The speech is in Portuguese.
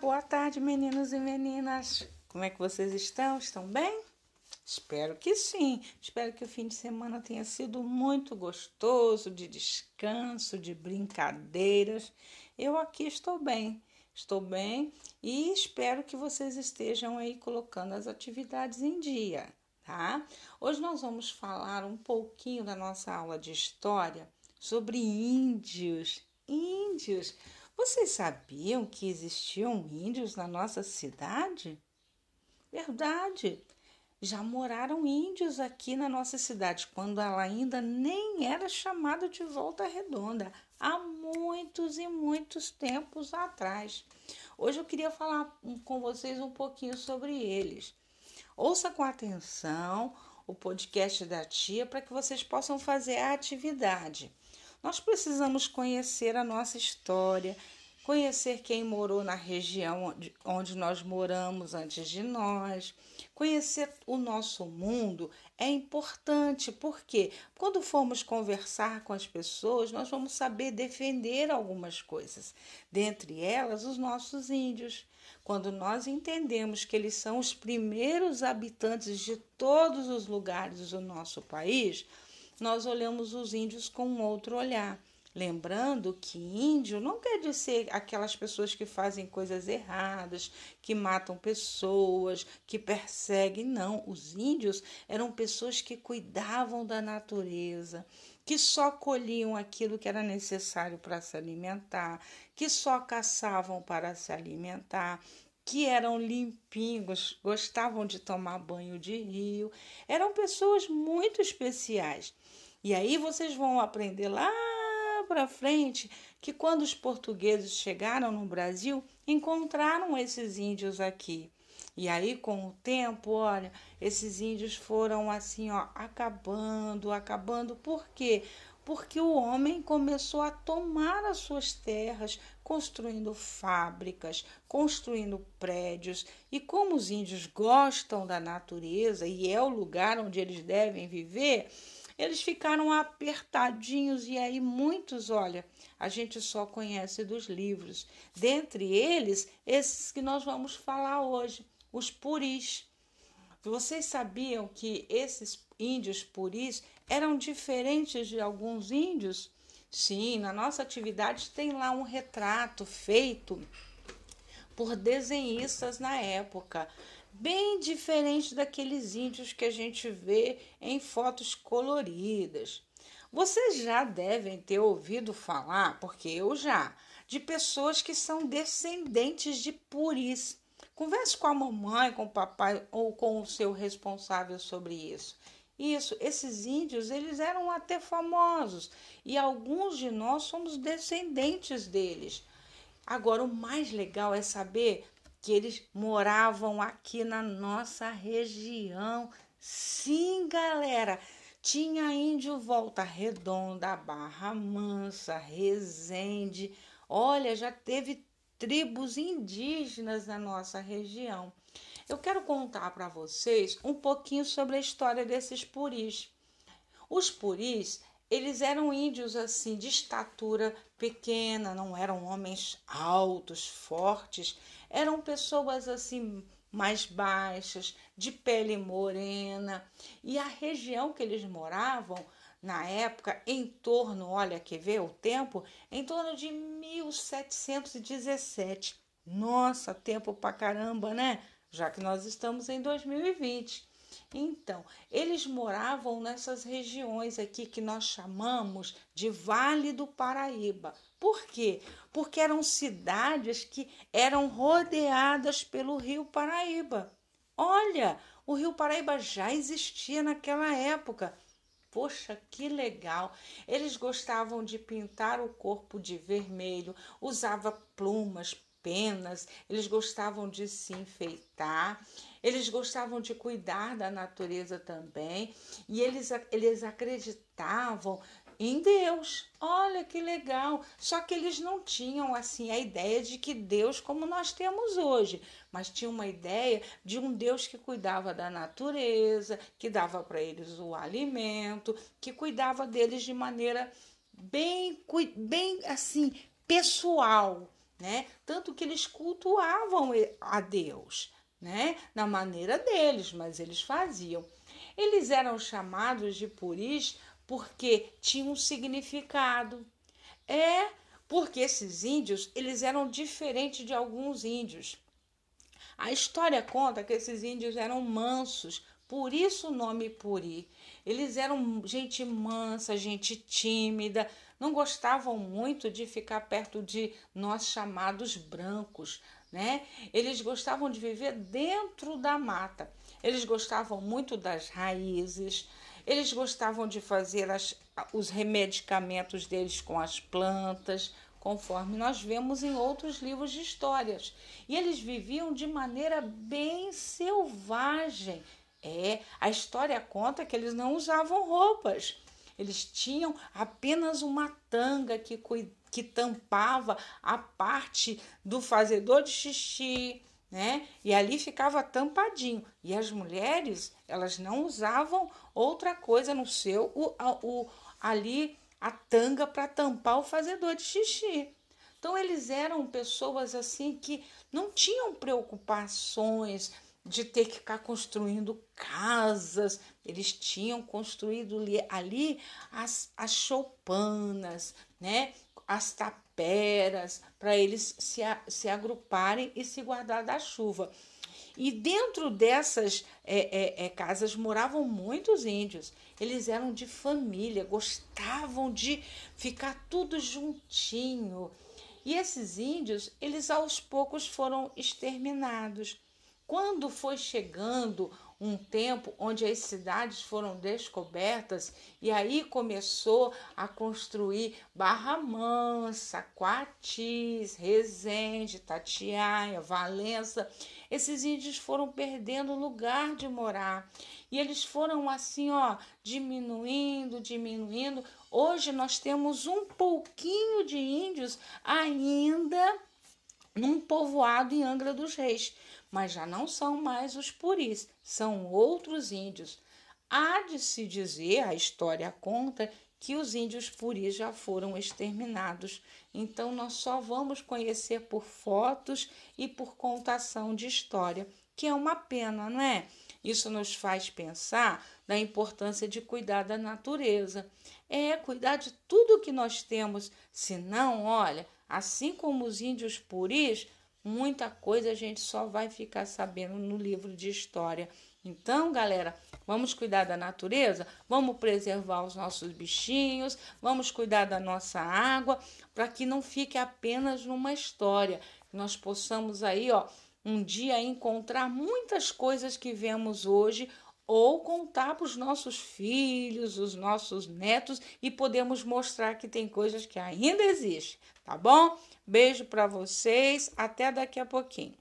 boa tarde, meninos e meninas. Como é que vocês estão? Estão bem? Espero que sim. Espero que o fim de semana tenha sido muito gostoso, de descanso, de brincadeiras. Eu aqui estou bem. Estou bem e espero que vocês estejam aí colocando as atividades em dia, tá? Hoje nós vamos falar um pouquinho da nossa aula de história sobre índios. Índios. Vocês sabiam que existiam índios na nossa cidade? Verdade. Já moraram índios aqui na nossa cidade quando ela ainda nem era chamada de Volta Redonda, há muitos e muitos tempos atrás. Hoje eu queria falar com vocês um pouquinho sobre eles. Ouça com atenção o podcast da tia para que vocês possam fazer a atividade. Nós precisamos conhecer a nossa história, conhecer quem morou na região onde nós moramos antes de nós. Conhecer o nosso mundo é importante, porque quando formos conversar com as pessoas, nós vamos saber defender algumas coisas, dentre elas os nossos índios. Quando nós entendemos que eles são os primeiros habitantes de todos os lugares do nosso país, nós olhamos os índios com um outro olhar. Lembrando que índio não quer dizer aquelas pessoas que fazem coisas erradas, que matam pessoas, que perseguem. Não, os índios eram pessoas que cuidavam da natureza, que só colhiam aquilo que era necessário para se alimentar, que só caçavam para se alimentar, que eram limpinhos, gostavam de tomar banho de rio, eram pessoas muito especiais. E aí vocês vão aprender lá para frente que quando os portugueses chegaram no Brasil, encontraram esses índios aqui. E aí, com o tempo, olha, esses índios foram assim, ó, acabando, acabando. Por quê? Porque o homem começou a tomar as suas terras, construindo fábricas, construindo prédios. E como os índios gostam da natureza e é o lugar onde eles devem viver, eles ficaram apertadinhos e aí muitos, olha, a gente só conhece dos livros. Dentre eles, esses que nós vamos falar hoje, os puris. Vocês sabiam que esses índios puris eram diferentes de alguns índios? Sim, na nossa atividade tem lá um retrato feito por desenhistas na época, bem diferente daqueles índios que a gente vê em fotos coloridas. Vocês já devem ter ouvido falar, porque eu já, de pessoas que são descendentes de puris. Converse com a mamãe, com o papai ou com o seu responsável sobre isso. Isso, esses índios, eles eram até famosos e alguns de nós somos descendentes deles. Agora, o mais legal é saber que eles moravam aqui na nossa região. Sim, galera, tinha índio Volta Redonda, Barra Mansa, Resende. Olha, já teve tribos indígenas na nossa região. Eu quero contar para vocês um pouquinho sobre a história desses puris. Os puris, eles eram índios assim de estatura pequena, não eram homens altos, fortes, eram pessoas assim mais baixas, de pele morena, e a região que eles moravam na época, em torno, olha que vê o tempo, em torno de 1717. Nossa, tempo pra caramba, né? já que nós estamos em 2020. Então, eles moravam nessas regiões aqui que nós chamamos de Vale do Paraíba. Por quê? Porque eram cidades que eram rodeadas pelo Rio Paraíba. Olha, o Rio Paraíba já existia naquela época. Poxa, que legal! Eles gostavam de pintar o corpo de vermelho, usava plumas, penas, eles gostavam de se enfeitar, eles gostavam de cuidar da natureza também, e eles, eles acreditavam em Deus. Olha que legal! Só que eles não tinham assim a ideia de que Deus como nós temos hoje, mas tinham uma ideia de um Deus que cuidava da natureza, que dava para eles o alimento, que cuidava deles de maneira bem, bem assim pessoal né? Tanto que eles cultuavam a Deus, né? Na maneira deles, mas eles faziam. Eles eram chamados de puris porque tinham um significado. É porque esses índios, eles eram diferentes de alguns índios. A história conta que esses índios eram mansos, por isso o nome Puri. Eles eram gente mansa, gente tímida, não gostavam muito de ficar perto de nós chamados brancos, né? Eles gostavam de viver dentro da mata. Eles gostavam muito das raízes. Eles gostavam de fazer as, os remedicamentos deles com as plantas, conforme nós vemos em outros livros de histórias. E eles viviam de maneira bem selvagem. É, a história conta que eles não usavam roupas. Eles tinham apenas uma tanga que, que tampava a parte do fazedor de xixi, né? E ali ficava tampadinho. E as mulheres, elas não usavam outra coisa no seu o, o ali a tanga para tampar o fazedor de xixi. Então eles eram pessoas assim que não tinham preocupações, de ter que ficar construindo casas. Eles tinham construído ali as, as choupanas, né? as taperas, para eles se, se agruparem e se guardar da chuva. E dentro dessas é, é, é, casas moravam muitos índios. Eles eram de família, gostavam de ficar tudo juntinho. E esses índios, eles aos poucos foram exterminados. Quando foi chegando um tempo onde as cidades foram descobertas e aí começou a construir Barra Mansa, Coatis, Resende, Tatiaia, Valença, esses índios foram perdendo lugar de morar. E eles foram assim, ó, diminuindo, diminuindo. Hoje nós temos um pouquinho de índios ainda num povoado em Angra dos Reis mas já não são mais os puris, são outros índios. Há de se dizer, a história conta, que os índios puris já foram exterminados. Então nós só vamos conhecer por fotos e por contação de história, que é uma pena, não é? Isso nos faz pensar na importância de cuidar da natureza. É cuidar de tudo que nós temos, senão, olha, assim como os índios puris, Muita coisa a gente só vai ficar sabendo no livro de história. Então, galera, vamos cuidar da natureza, vamos preservar os nossos bichinhos, vamos cuidar da nossa água, para que não fique apenas numa história, nós possamos aí, ó, um dia encontrar muitas coisas que vemos hoje ou contar para os nossos filhos, os nossos netos e podemos mostrar que tem coisas que ainda existem, tá bom? Beijo para vocês, até daqui a pouquinho.